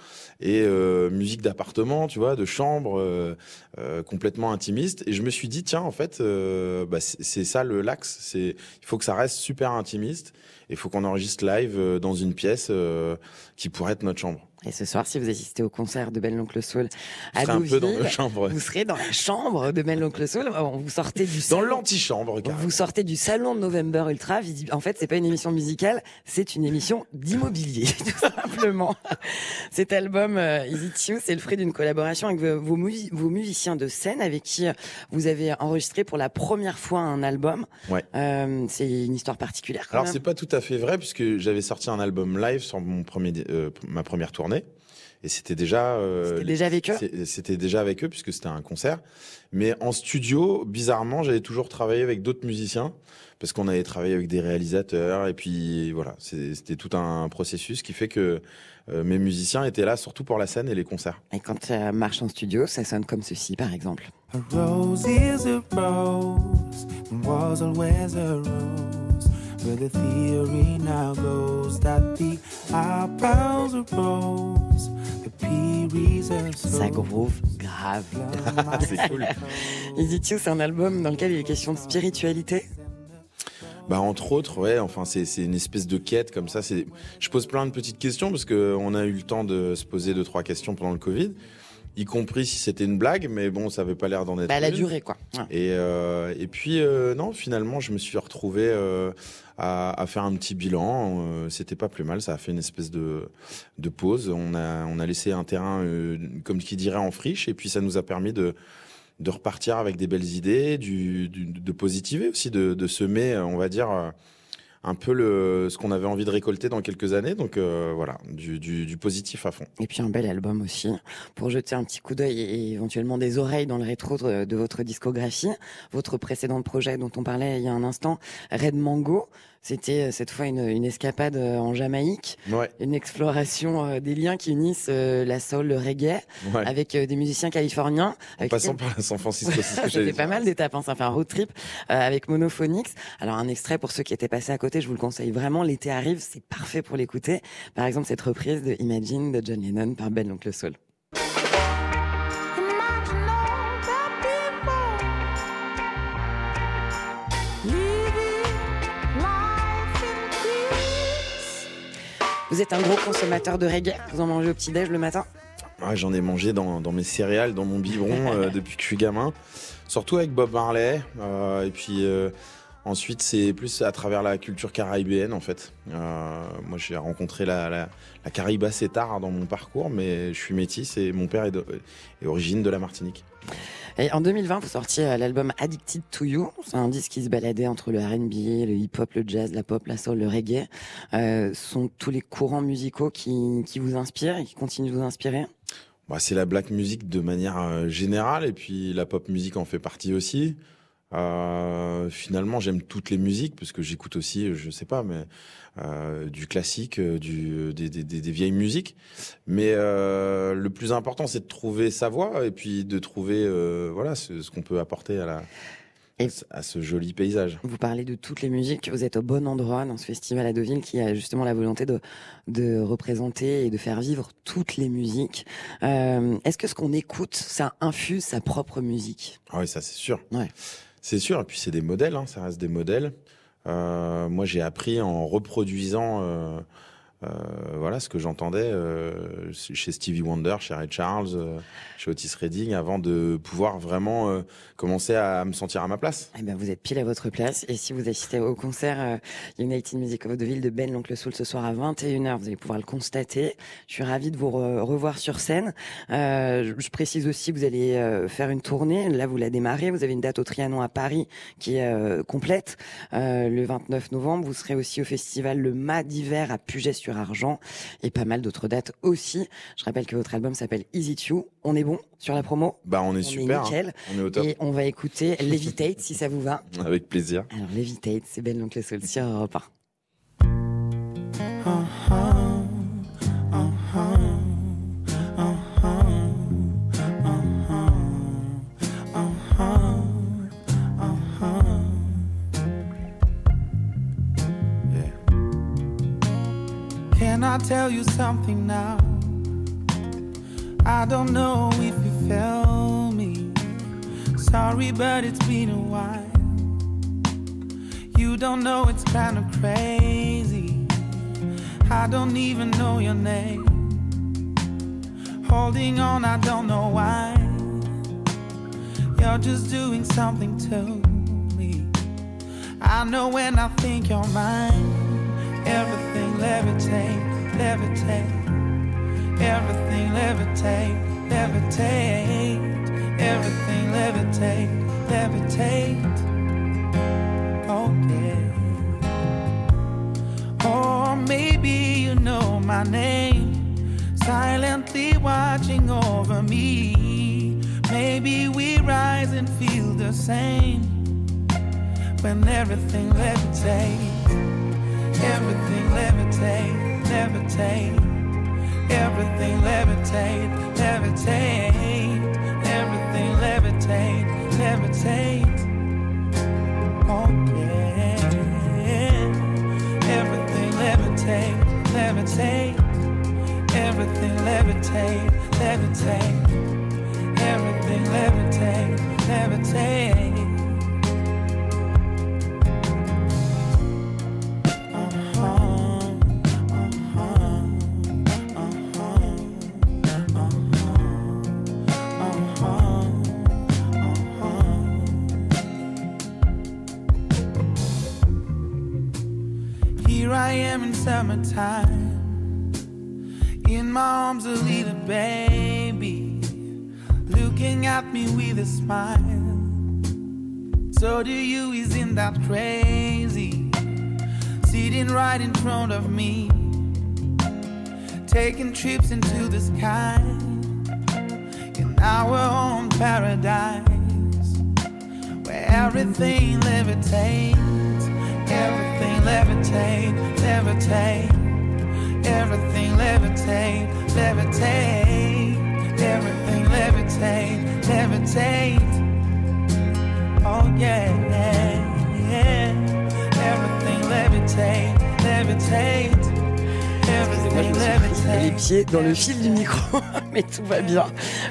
et euh, musique d'appartement, tu vois, de chambre, euh, euh, complètement intimiste. Et je me suis dit, tiens, en fait, euh, bah, c'est ça le l'axe. C'est il faut que ça reste super intimiste. Il faut qu'on enregistre live dans une pièce qui pourrait être notre chambre. Et ce soir, si vous assistez au concert de Belle Oncle Soul à dans Deauville, vous serez dans la chambre de Belle Oncle Soul. Oh, Vous sortez du Dans salon. l'antichambre, carrément. Vous sortez du salon de November Ultra. En fait, c'est pas une émission musicale, c'est une émission d'immobilier, tout simplement. Cet album, euh, Is It You, c'est le fruit d'une collaboration avec vos, vos musi- vos musiciens de scène avec qui euh, vous avez enregistré pour la première fois un album. Ouais. Euh, c'est une histoire particulière. Quand Alors c'est pas tout à fait vrai puisque j'avais sorti un album live sur mon premier, euh, ma première tournée Et c'était déjà. euh, C'était déjà avec eux C'était déjà avec eux puisque c'était un concert. Mais en studio, bizarrement, j'avais toujours travaillé avec d'autres musiciens parce qu'on avait travaillé avec des réalisateurs et puis voilà, c'était tout un processus qui fait que euh, mes musiciens étaient là surtout pour la scène et les concerts. Et quand ça marche en studio, ça sonne comme ceci, par exemple. A rose is a rose, and was always a rose. But the theory now goes that the apples are rose, the peas are Ça groove grave. c'est cool. Easy c'est un album dans lequel il est question de spiritualité? Bah entre autres, ouais, enfin c'est c'est une espèce de quête comme ça. C'est, je pose plein de petites questions parce que on a eu le temps de se poser deux trois questions pendant le Covid, y compris si c'était une blague, mais bon, ça avait pas l'air d'en être. Bah, elle a duré, quoi. Ouais. Et euh, et puis euh, non, finalement, je me suis retrouvé euh, à, à faire un petit bilan. C'était pas plus mal. Ça a fait une espèce de de pause. On a on a laissé un terrain comme qui dirait en friche, et puis ça nous a permis de de repartir avec des belles idées, du, du- de positiver aussi, de, de semer, on va dire, un peu le, ce qu'on avait envie de récolter dans quelques années. Donc euh, voilà, du, du, du positif à fond. Et puis un bel album aussi, pour jeter un petit coup d'œil et éventuellement des oreilles dans le rétro de, de votre discographie. Votre précédent projet dont on parlait il y a un instant, Red Mango, c'était euh, cette fois une, une escapade euh, en Jamaïque, Ouais, une exploration euh, des liens qui unissent euh, la soul, le reggae, ouais. avec euh, des musiciens californiens. en passant par la San Francisco. fait pas mal d'étapes, hein. ça fait un road trip euh, avec Monophonix. Alors un extrait pour ceux qui étaient passés à côté, je vous le conseille vraiment. L'été arrive, c'est parfait pour l'écouter. Par exemple cette reprise de Imagine de John Lennon par Ben l'oncle Soul. Vous êtes un gros consommateur de reggae. Vous en mangez au petit déj le matin. Ouais, J'en ai mangé dans, dans mes céréales, dans mon biberon euh, depuis que je suis gamin. Surtout avec Bob Marley. euh, et puis euh, ensuite, c'est plus à travers la culture caribéenne en fait. Euh, moi, j'ai rencontré la, la, la Caraïbe assez tard dans mon parcours, mais je suis métis et mon père est, de- est origine de la Martinique. Et en 2020, vous sortiez euh, l'album Addicted to You. C'est un disque qui se baladait entre le R&B, le hip-hop, le jazz, la pop, la soul, le reggae. Euh, ce sont tous les courants musicaux qui, qui vous inspirent et qui continuent de vous inspirer? Bah, c'est la black music de manière euh, générale et puis la pop music en fait partie aussi. Euh, finalement, j'aime toutes les musiques parce que j'écoute aussi, euh, je sais pas, mais euh, du classique, euh, du, des, des- des- des vieilles musiques. Mais euh, le plus important, c'est de trouver sa voix et puis de trouver euh, voilà ce, ce qu'on peut apporter à la Et- à ce joli paysage. Vous parlez de toutes les musiques. Vous êtes au bon endroit dans ce festival à Deauville qui a justement la volonté de, de représenter et de faire vivre toutes les musiques. Euh, Est-ce que ce qu'on écoute, ça infuse sa propre musique? Ah oui, ça c'est sûr. Ouais. C'est sûr. Et puis c'est des modèles, hein, ça reste des modèles. Euh, moi, j'ai appris en reproduisant, euh, voilà, ce que j'entendais euh, chez Stevie Wonder, chez Ray Charles, euh, chez Otis Redding, avant de pouvoir vraiment euh, commencer à me sentir à ma place. Eh ben, vous êtes pile à votre place. Et si vous assistez au concert euh, United Music of Deauville de Ben l'Oncle Soul ce soir à 21h, vous allez pouvoir le constater. Je suis ravie de vous re- revoir sur scène. Je, précise aussi que vous allez faire une tournée. Là, vous la démarrez. Vous avez une date au Trianon à Paris qui est complète. Le 29 novembre, vous serez aussi au festival Le Mât d'hiver à Puget-sur-Argent et pas mal d'autres dates aussi. Je rappelle que votre album s'appelle Easy To. On est bon sur la promo? Bah, on est On est super. hein. nickel. On est au top. Et on va écouter Levitate si ça vous va. Avec plaisir. Alors Levitate, c'est Ben l'oncle Soul sur Europe 1. I tell you something now? I don't know if you felt me. Sorry, but it's been a while. You don't know it's kinda crazy. I don't even know your name. Holding on, I don't know why. You're just doing something to me. I know when I think you're mine. Everything levitate, levitate. Everything levitate, levitate. Everything levitate, levitate. Oh yeah. Or maybe you know my name. Silently watching over me. Maybe we rise and feel the same when everything levitates. Everything levitate, levitate. Everything levitate, levitate. Everything levitate, levitate. Oh yeah. Everything levitate, levitate. Everything levitate, levitate. Everything levitate, levitate. Summertime, in my arms a little baby, looking at me with a smile. So do you, isn't that crazy? Sitting right in front of me, taking trips into the sky, in our own paradise, where everything levitates. Everything levitate, levitate. Everything levitate, levitate. Everything levitate, levitate. Les pieds dans le fil du micro, mais tout va bien.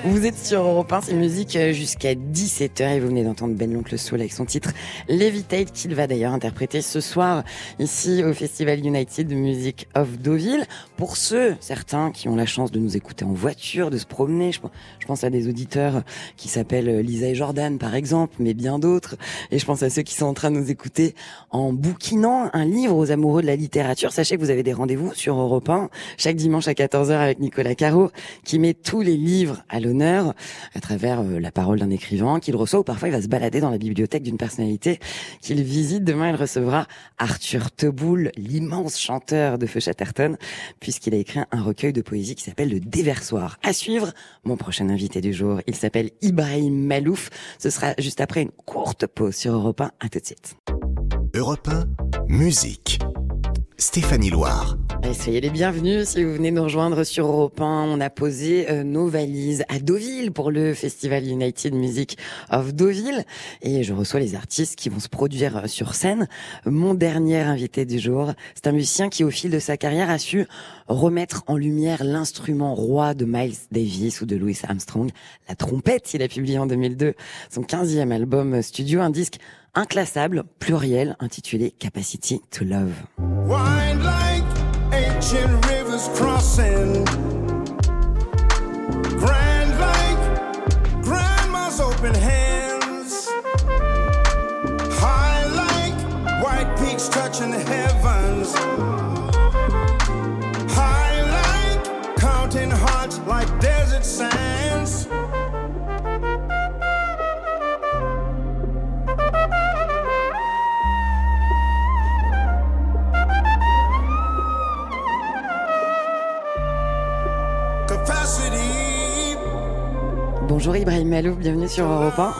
Vous êtes sur Europe 1, c'est musique euh, jusqu'à 17h et vous venez d'entendre Ben l'Oncle Soul avec son titre Levitate qu'il va d'ailleurs interpréter ce soir ici au Festival United Music of Deauville. Pour ceux, certains qui ont la chance de nous écouter en voiture, de se promener, je, je pense à des auditeurs qui s'appellent Lisa et Jordan par exemple, mais bien d'autres. Et je pense à ceux qui sont en train de nous écouter en bouquinant un livre aux amoureux de la littérature. Sachez que vous avez des rendez-vous sur Europe 1 chaque dimanche à 14h avec Nicolas Caro qui met tous les livres à l'honneur à travers euh, la parole d'un écrivain qu'il reçoit ou parfois il va se balader dans la bibliothèque d'une personnalité qu'il visite. Demain, il recevra Arthur Teboul, l'immense chanteur de Feu Chatterton, puisqu'il a écrit un recueil de poésie qui s'appelle Le Déversoir. À suivre, mon prochain invité du jour, il s'appelle Ibrahim Malouf. Ce sera juste après une courte pause sur Europe 1. À tout de suite. Europe 1, musique. Stéphanie Loire. Soyez les bienvenus si vous venez nous rejoindre sur Europe 1. On a posé euh, nos valises à Deauville pour le Festival United Music of Deauville et je reçois les artistes qui vont se produire euh, sur scène. Mon dernier invité du jour, c'est un musicien qui au fil de sa carrière a su remettre en lumière l'instrument roi de Miles Davis ou de Louis Armstrong, la trompette. Il a publié en 2002 son 15e album studio, un disque inclassable, pluriel, intitulé Capacity to Love. Bonjour Ibrahim Malouf, bienvenue sur Europe 1.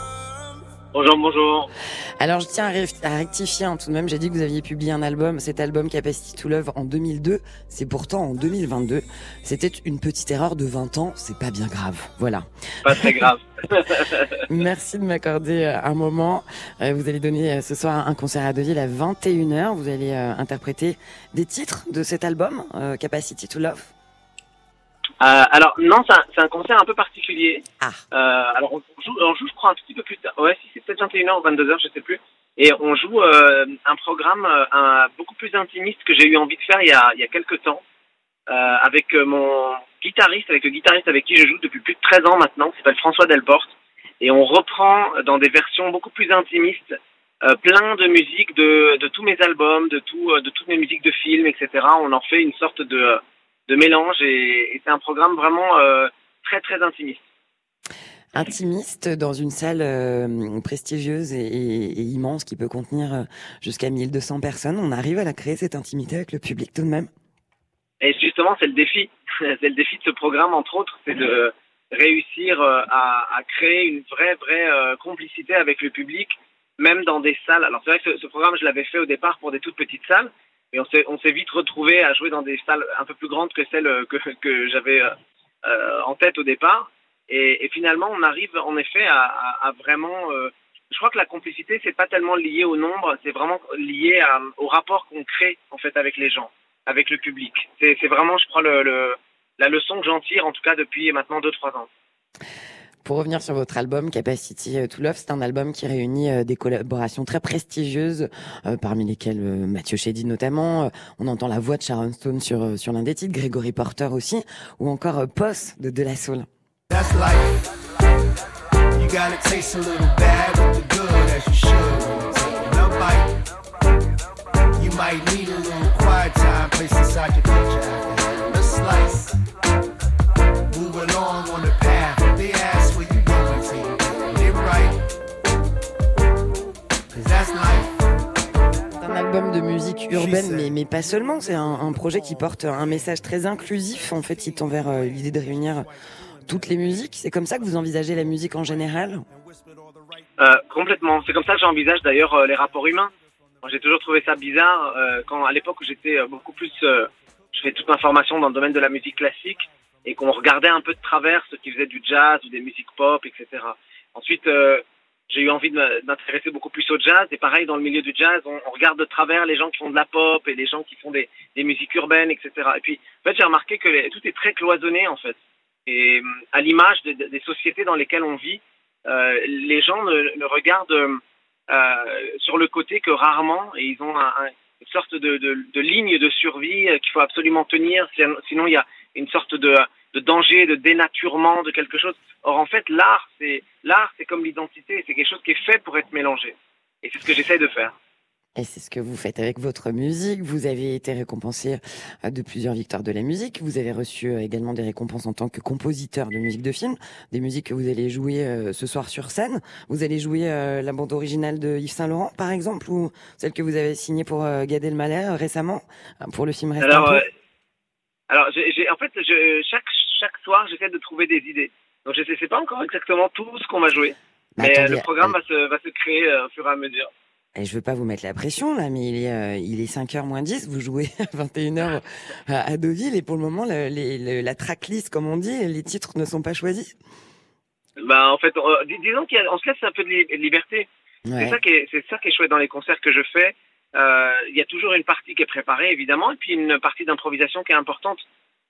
Bonjour, bonjour. Alors je tiens à, ré- à rectifier hein, tout de même, j'ai dit que vous aviez publié un album, cet album Capacity to Love en 2002, c'est pourtant en 2022. C'était une petite erreur de 20 ans, c'est pas bien grave. Voilà. Pas très grave. Merci de m'accorder euh, un moment. Euh, Vous allez donner euh, ce soir un concert à Deauville à 21h. Vous allez interpréter des titres de cet album, Capacity to Love. Euh, alors non, c'est un, un concert un peu particulier. Ah. Euh, alors on joue, on joue, je crois, un tout petit peu plus tard. Ouais, si c'est peut-être 21h ou 22h, je sais plus. Et on joue euh, un programme euh, un, beaucoup plus intimiste que j'ai eu envie de faire il y a, il y a quelques temps. Euh, avec euh, mon guitariste, avec le guitariste avec qui je joue depuis plus de 13 ans maintenant, qui s'appelle François Delporte. Et on reprend dans des versions beaucoup plus intimistes euh, plein de musiques de, de tous mes albums, de, tout, de toutes mes musiques de films, etc. On en fait une sorte de, de mélange et, et c'est un programme vraiment euh, très très intimiste. Intimiste dans une salle euh, prestigieuse et, et- et immense qui peut contenir euh, jusqu'à 1200 personnes. On arrive à la créer cette intimité avec le public tout de même. Et justement, c'est le défi. c'est le défi de ce programme, entre autres, c'est de réussir à, à, créer une vraie, vraie complicité avec le public, même dans des salles. Alors c'est vrai que ce, ce programme, je l'avais fait au départ pour des toutes petites salles, mais on s'est, vite retrouvé à jouer dans des salles un peu plus grandes que celles que, que j'avais euh, en tête au départ. Et, finalement, on arrive en effet à, vraiment. Euh, je crois que la complicité, c'est pas tellement lié au nombre, c'est vraiment lié au rapport qu'on crée en fait avec les gens, avec le public. C'est, vraiment, je crois, la leçon que j'en tire, en tout cas depuis maintenant 2-3 ans. Pour revenir sur votre album Capacity to Love, c'est un album qui réunit euh, des collaborations très prestigieuses, euh, parmi lesquelles euh, Mathieu Chédid notamment. on entend la voix de Sharon Stone sur, sur l'un des titres, Gregory Porter aussi, ou encore Posse de De La Soul. Might need a little quiet time a slice. Urbaine, mais, mais pas seulement. C'est un, un, projet qui porte un message très inclusif, en fait, qui tend vers euh, l'idée de réunir toutes les musiques. C'est comme ça que vous envisagez la musique en général? Euh, Complètement. C'est comme ça que j'envisage d'ailleurs euh, les rapports humains. J'ai toujours trouvé ça bizarre euh, quand, à l'époque où j'étais beaucoup plus, je fais toute ma formation dans le domaine de la musique classique et qu'on regardait un peu de travers ceux qui faisaient du jazz ou des musiques pop, etc. Ensuite, j'ai eu envie de m'intéresser beaucoup plus au jazz. Et pareil, dans le milieu du jazz, on, regarde de travers les gens qui font de la pop et les gens qui font des, musiques urbaines, etc. Et puis, en fait, j'ai remarqué que tout est très cloisonné, en fait. Et à l'image de, de, des sociétés dans lesquelles on vit, euh, les gens ne, regardent euh, sur le côté que rarement, et ils ont un, un, une sorte de, ligne de survie qu'il faut absolument tenir, sinon il y a une sorte de, de danger, de dénaturement de quelque chose. Or en fait, l'art, c'est l'art, c'est comme l'identité, c'est quelque chose qui est fait pour être mélangé, et c'est ce que j'essaie de faire. Et c'est ce que vous faites avec votre musique. Vous avez été récompensé de plusieurs victoires de la musique. Vous avez reçu également des récompenses en tant que compositeur de musique de film, des musiques que vous allez jouer ce soir sur scène. Vous allez jouer la bande originale de Yves Saint Laurent, par exemple, ou celle que vous avez signée pour Gad Elmaleh récemment pour le film Reste alors, un peu. Euh, alors, en fait, je, chaque chaque soir, j'essaie de trouver des idées. Donc, je ne sais pas encore exactement tout ce qu'on va jouer, bah, mais attendez, le programme euh, va se va se créer euh, au fur et à mesure. Et je veux pas vous mettre la pression là, mais il est, euh, il est 5h moins 10, vous jouez à 21h à Deauville et pour le moment, le, le, la tracklist, comme on dit, les titres ne sont pas choisis. Ben, en fait, on, dis, disons qu'on se laisse un peu de li- liberté. Ouais. C'est ça qui est, c'est ça qui est chouette dans les concerts que je fais. Euh, Il y a toujours une partie qui est préparée, évidemment, et puis une partie d'improvisation qui est importante.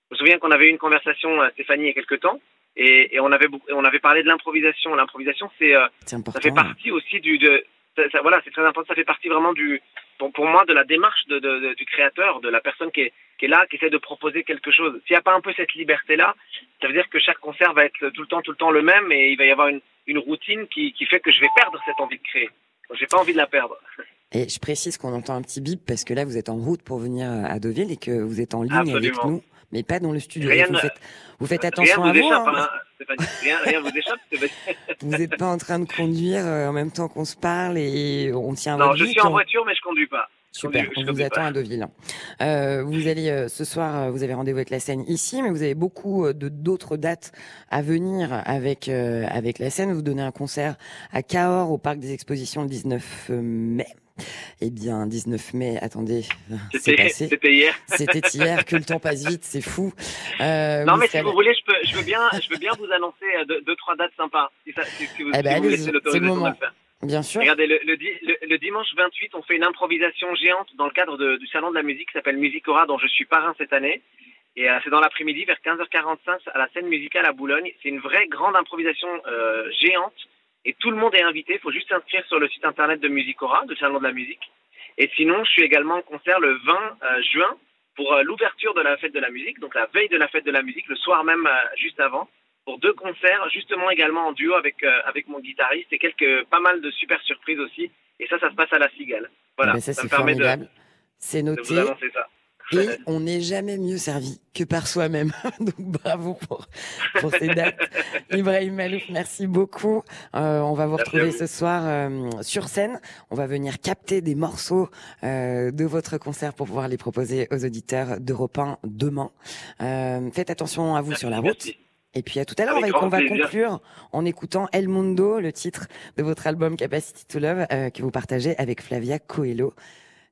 Je me souviens qu'on avait eu une conversation, euh, Stéphanie, il y a quelques temps, et, et on avait on avait parlé de l'improvisation. L'improvisation, c'est euh, ça fait partie aussi du de ça, ça- voilà c'est très important ça fait partie vraiment du pour, pour moi de la démarche de, de, de- du créateur de la personne qui est qui est là qui essaie de proposer quelque chose s'il n'y a pas un peu cette liberté là ça veut dire que chaque concert va être tout le temps tout le temps le même et il va y avoir une une routine qui qui fait que je vais perdre cette envie de créer donc j'ai pas envie de la perdre Et je précise qu'on entend un petit bip parce que là, vous êtes en route pour venir à Deauville et que vous êtes en ligne avec nous, mais pas dans le studio. Rien vous, ne- faites, vous faites rien attention vous à vous. échappe hein. hein, rien rien vous échappe. Vous n'êtes pas en train de conduire euh, en même temps qu'on se parle et on tient non votre je vie, suis en on- voiture mais je conduis pas Super, on vous attend à Deauville. Euh, vous allez euh, ce soir, euh, vous avez rendez-vous avec la scène ici, mais vous avez beaucoup euh, de d'autres dates à venir avec euh, avec la scène. Vous donnez un concert à Cahors au parc des Expositions le 19 mai. Eh bien, 19 mai, attendez, c'est C'était passé. c'était hier. C'était hier, que le temps passe vite, c'est fou. Euh, Non, mais si vous voulez, je peux, je veux bien, je veux bien vous annoncer euh, deux, deux trois dates sympas. Si, ça, si, si vous, Eh ben, si vous laissez l'autorisation de le faire. Bien sûr. Regardez, le, le, di- le- le dimanche 28, on fait une improvisation géante dans le cadre de- du salon de la musique qui s'appelle Musicora, dont je suis parrain cette année. Et euh, c'est dans l'après-midi, vers 15h45, à la scène musicale à Boulogne. C'est une vraie grande improvisation euh, géante. Et tout le monde est invité. Il faut juste s'inscrire sur le site internet de Musicora, du salon de la musique. Et sinon, je suis également en concert le 20 euh, juin pour euh, l'ouverture de la fête de la musique, donc la veille de la fête de la musique, le soir même euh, juste avant, pour deux concerts, justement également en duo avec avec mon guitariste et quelques pas mal de super surprises aussi. Et ça, ça se passe à la Cigale. Voilà, Eh ben, ça, ça c'est me permet de, formidable. C'est de noté. vous annoncer ça. Et on n'est jamais mieux servi que par soi-même. Donc bravo pour, pour ces dates. Ibrahim Malouf, merci beaucoup. Euh, on va vous retrouver ce soir euh, sur scène. On va venir capter des morceaux euh, de votre concert pour pouvoir les proposer aux auditeurs d'Europe 1 demain. Euh, faites attention à vous sur la route. Et puis à tout à l'heure, on va, plaisir. conclure en écoutant El Mundo, le titre de votre album Capacity to Love, euh, que vous partagez avec Flavia Coelho.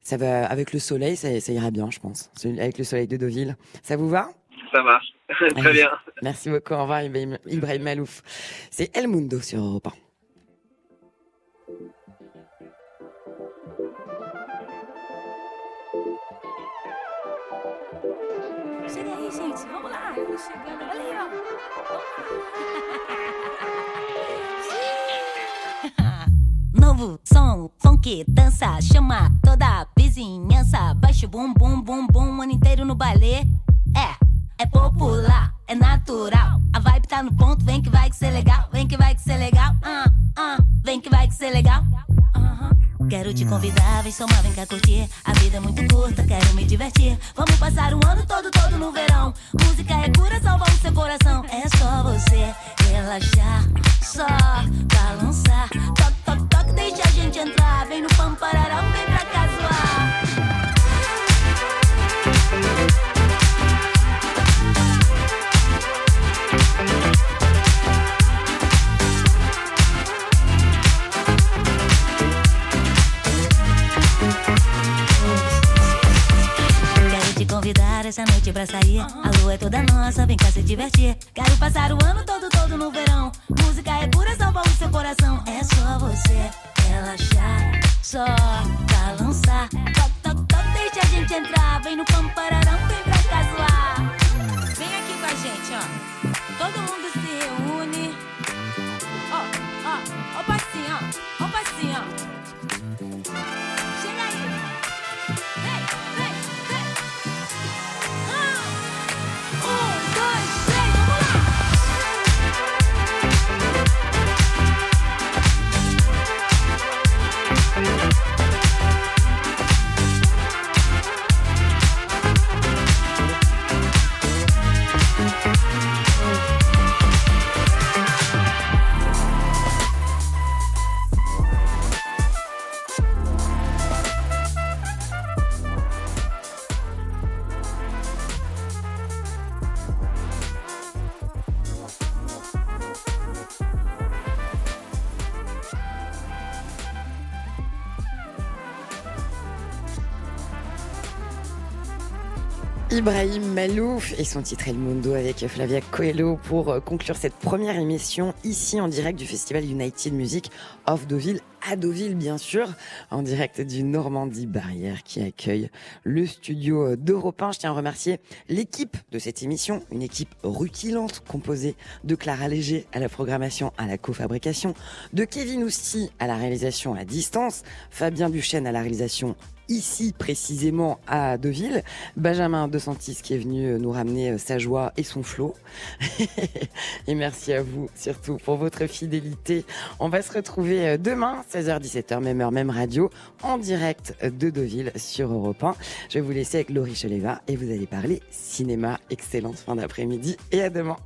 Ça va avec le soleil, ça, ça ira bien, je pense. Avec le soleil de Deauville. Ça vous va? Ça marche. Très bien. Merci beaucoup. Au revoir, Ibrahim, Ibrahim Malouf. C'est El Mundo sur Europe 1. Chega Novo som, funk, dança, chama toda a vizinhança. Baixa o bum, bum, bum, bum, o ano inteiro no baile. É, é popular, é natural. A vibe tá no ponto, vem que vai que ser legal, vem que vai que ser legal. Ah, ah, vem que vai que ser legal. Quero te convidar, vem somar, vem cá curtir. A vida é muito curta, quero me divertir. Vamos passar o ano todo, todo no verão. Música é cura, salva o seu coração. É só você relaxar, só balançar. Toque, toque, toque, deixa a gente entrar. Vem no pampararão, vem pra cá essa noite pra sair. A lua é toda nossa, vem cá se divertir. Quero passar o ano todo, todo no verão. Música é pura, salva o seu coração. É só você relaxar, só balançar. Toc, toc, toc, deixa a gente entrar. Vem no pampararão, vem pra cá zoar. Vem aqui com a gente, ó. Todo mundo se reúne. Ó, ó, ó passinho, ó. Ó passinho, ó. Ibrahim Malouf et son titre El Mundo avec Flavia Coelho pour euh, conclure cette première émission ici en direct du festival United Music of Deauville à Deauville bien sûr en direct du Normandie Barrière qui accueille le studio d'Europe 1. Je tiens à remercier l'équipe de cette émission, une équipe rutilante composée de Clara Léger à la programmation, à la cofabrication, de Kevin Ousti à la réalisation à distance, Fabien Duchesne à la réalisation ici précisément à Deauville. Benjamin De Santis qui est venu nous ramener sa joie et son flot. et merci à vous surtout pour votre fidélité. On va se retrouver demain, 16h-17h, même heure, même radio, en direct de Deauville sur Europe 1. Je vais vous laisser avec Laurie Cheleva et vous allez parler cinéma. Excellente fin d'après-midi et à demain.